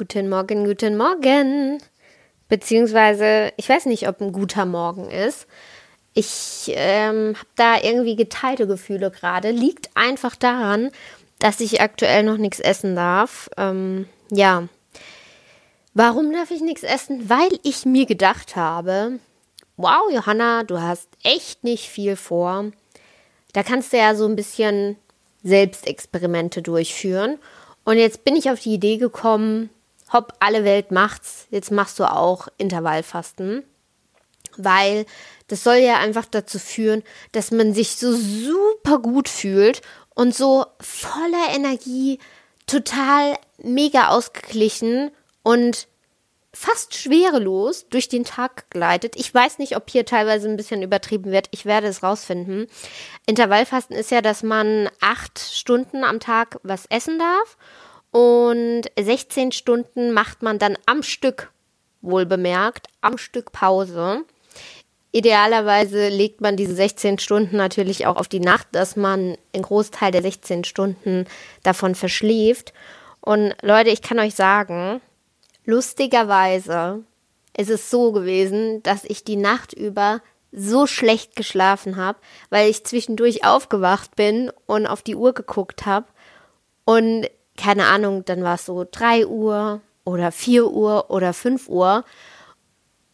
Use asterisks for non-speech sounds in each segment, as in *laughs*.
Guten Morgen, guten Morgen. Beziehungsweise, ich weiß nicht, ob ein guter Morgen ist. Ich ähm, habe da irgendwie geteilte Gefühle gerade. Liegt einfach daran, dass ich aktuell noch nichts essen darf. Ähm, ja. Warum darf ich nichts essen? Weil ich mir gedacht habe, wow, Johanna, du hast echt nicht viel vor. Da kannst du ja so ein bisschen Selbstexperimente durchführen. Und jetzt bin ich auf die Idee gekommen, hopp, alle Welt macht's, jetzt machst du auch Intervallfasten. Weil das soll ja einfach dazu führen, dass man sich so super gut fühlt und so voller Energie, total mega ausgeglichen und fast schwerelos durch den Tag gleitet. Ich weiß nicht, ob hier teilweise ein bisschen übertrieben wird. Ich werde es rausfinden. Intervallfasten ist ja, dass man acht Stunden am Tag was essen darf und 16 Stunden macht man dann am Stück, wohl bemerkt, am Stück Pause. Idealerweise legt man diese 16 Stunden natürlich auch auf die Nacht, dass man einen Großteil der 16 Stunden davon verschläft. Und Leute, ich kann euch sagen, lustigerweise ist es so gewesen, dass ich die Nacht über so schlecht geschlafen habe, weil ich zwischendurch aufgewacht bin und auf die Uhr geguckt habe. Und keine Ahnung, dann war es so 3 Uhr oder 4 Uhr oder 5 Uhr.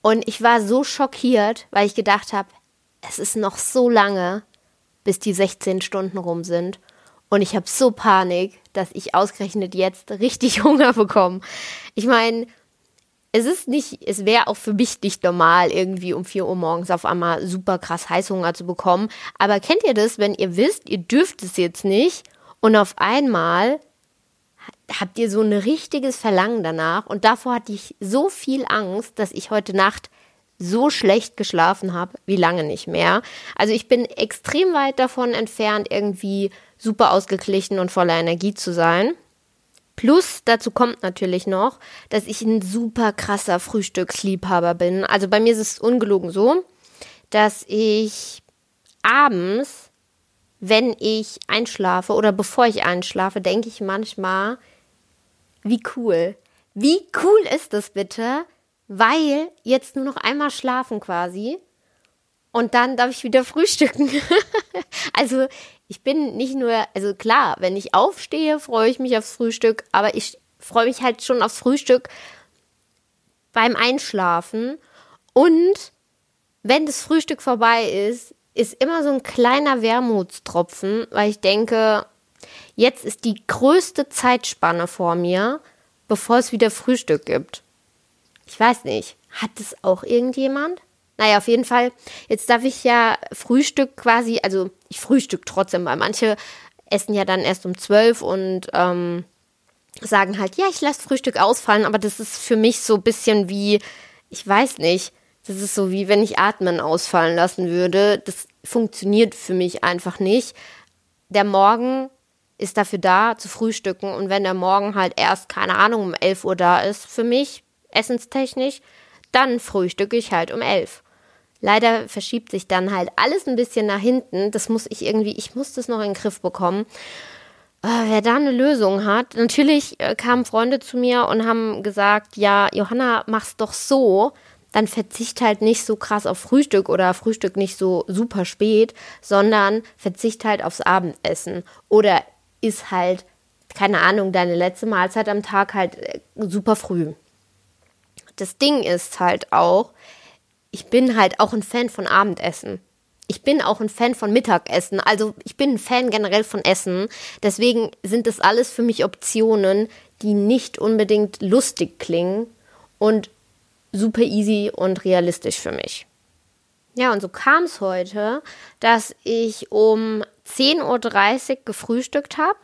Und ich war so schockiert, weil ich gedacht habe, es ist noch so lange, bis die 16 Stunden rum sind. Und ich habe so Panik, dass ich ausgerechnet jetzt richtig *laughs* Hunger bekomme. Ich meine, es ist nicht, es wäre auch für mich nicht normal, irgendwie um 4 Uhr morgens auf einmal super krass Heißhunger zu bekommen. Aber kennt ihr das, wenn ihr wisst, ihr dürft es jetzt nicht und auf einmal habt ihr so ein richtiges Verlangen danach. Und davor hatte ich so viel Angst, dass ich heute Nacht so schlecht geschlafen habe, wie lange nicht mehr. Also ich bin extrem weit davon entfernt, irgendwie super ausgeglichen und voller Energie zu sein. Plus dazu kommt natürlich noch, dass ich ein super krasser Frühstücksliebhaber bin. Also bei mir ist es ungelogen so, dass ich abends, wenn ich einschlafe oder bevor ich einschlafe, denke ich manchmal, wie cool. Wie cool ist das bitte? Weil jetzt nur noch einmal schlafen quasi und dann darf ich wieder frühstücken. *laughs* also ich bin nicht nur, also klar, wenn ich aufstehe, freue ich mich aufs Frühstück, aber ich freue mich halt schon aufs Frühstück beim Einschlafen. Und wenn das Frühstück vorbei ist, ist immer so ein kleiner Wermutstropfen, weil ich denke, Jetzt ist die größte Zeitspanne vor mir, bevor es wieder Frühstück gibt. Ich weiß nicht, hat es auch irgendjemand? Naja, auf jeden Fall, jetzt darf ich ja Frühstück quasi, also ich frühstück trotzdem, weil manche essen ja dann erst um zwölf und ähm, sagen halt, ja, ich lasse Frühstück ausfallen, aber das ist für mich so ein bisschen wie, ich weiß nicht, das ist so wie wenn ich Atmen ausfallen lassen würde. Das funktioniert für mich einfach nicht. Der Morgen ist dafür da, zu frühstücken. Und wenn der Morgen halt erst, keine Ahnung, um 11 Uhr da ist, für mich, essenstechnisch, dann frühstücke ich halt um 11. Leider verschiebt sich dann halt alles ein bisschen nach hinten. Das muss ich irgendwie, ich muss das noch in den Griff bekommen. Äh, wer da eine Lösung hat, natürlich äh, kamen Freunde zu mir und haben gesagt, ja, Johanna, mach's doch so, dann verzicht halt nicht so krass auf Frühstück oder Frühstück nicht so super spät, sondern verzicht halt aufs Abendessen oder ist halt, keine Ahnung, deine letzte Mahlzeit am Tag halt äh, super früh. Das Ding ist halt auch, ich bin halt auch ein Fan von Abendessen. Ich bin auch ein Fan von Mittagessen. Also ich bin ein Fan generell von Essen. Deswegen sind das alles für mich Optionen, die nicht unbedingt lustig klingen und super easy und realistisch für mich. Ja, und so kam es heute, dass ich um 10.30 Uhr gefrühstückt habe.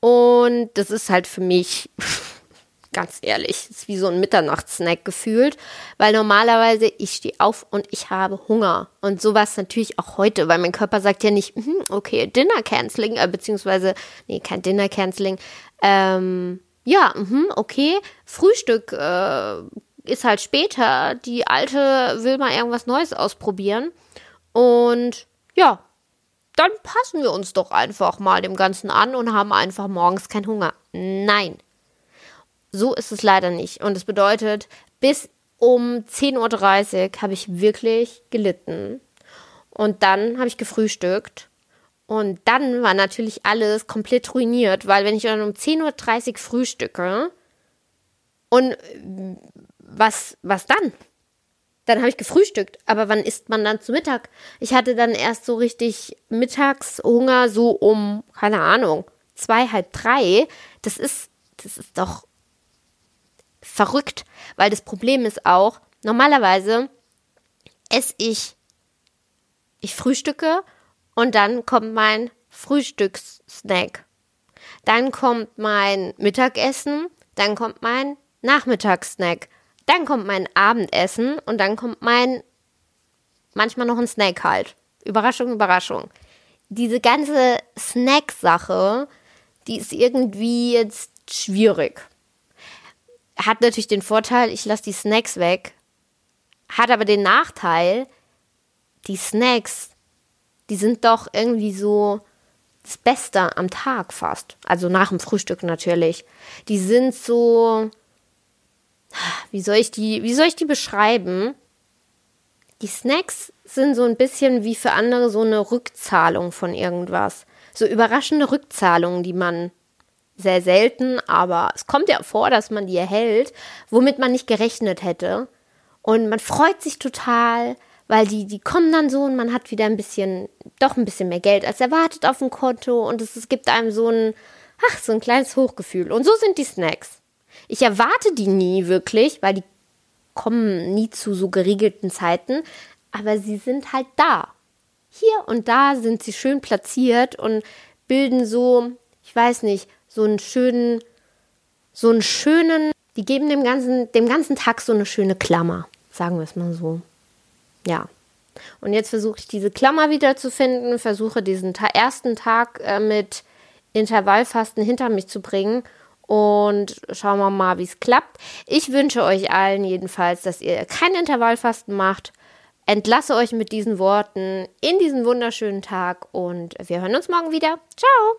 Und das ist halt für mich, *laughs* ganz ehrlich, ist wie so ein Mitternachtssnack gefühlt. Weil normalerweise ich stehe auf und ich habe Hunger. Und sowas natürlich auch heute, weil mein Körper sagt ja nicht, hm, okay, Dinner Canceling, äh, beziehungsweise, nee, kein Dinner Canceling. Ähm, ja, mh, okay, Frühstück äh, ist halt später. Die Alte will mal irgendwas Neues ausprobieren. Und ja, dann passen wir uns doch einfach mal dem Ganzen an und haben einfach morgens keinen Hunger. Nein. so ist es leider nicht. Und es bedeutet, bis um 10.30 Uhr habe ich wirklich gelitten. Und dann habe ich gefrühstückt. Und dann war natürlich alles komplett ruiniert, weil wenn ich dann um 10.30 Uhr frühstücke und was, was dann? Dann habe ich gefrühstückt, aber wann isst man dann zu Mittag? Ich hatte dann erst so richtig Mittagshunger, so um, keine Ahnung, zwei, halb drei. Das ist, das ist doch verrückt, weil das Problem ist auch, normalerweise esse ich, ich frühstücke und dann kommt mein Frühstückssnack. Dann kommt mein Mittagessen, dann kommt mein Nachmittagssnack. Dann kommt mein Abendessen und dann kommt mein manchmal noch ein Snack halt. Überraschung, Überraschung. Diese ganze Snack-Sache, die ist irgendwie jetzt schwierig. Hat natürlich den Vorteil, ich lasse die Snacks weg. Hat aber den Nachteil, die Snacks, die sind doch irgendwie so das Beste am Tag fast. Also nach dem Frühstück natürlich. Die sind so, wie soll ich die, wie soll ich die beschreiben? Die Snacks sind so ein bisschen wie für andere so eine Rückzahlung von irgendwas. So überraschende Rückzahlungen, die man sehr selten, aber es kommt ja vor, dass man die erhält, womit man nicht gerechnet hätte. Und man freut sich total, weil die, die kommen dann so und man hat wieder ein bisschen, doch ein bisschen mehr Geld als erwartet auf dem Konto und es, es gibt einem so ein, ach, so ein kleines Hochgefühl. Und so sind die Snacks. Ich erwarte die nie wirklich, weil die kommen nie zu so geregelten Zeiten, aber sie sind halt da. Hier und da sind sie schön platziert und bilden so, ich weiß nicht, so einen schönen, so einen schönen, die geben dem ganzen, dem ganzen Tag so eine schöne Klammer, sagen wir es mal so. Ja. Und jetzt versuche ich diese Klammer wiederzufinden, versuche diesen ta ersten Tag äh, mit Intervallfasten hinter mich zu bringen und schauen wir mal, wie es klappt. Ich wünsche euch allen jedenfalls, dass ihr kein Intervallfasten macht. Entlasse euch mit diesen Worten in diesen wunderschönen Tag und wir hören uns morgen wieder. Ciao!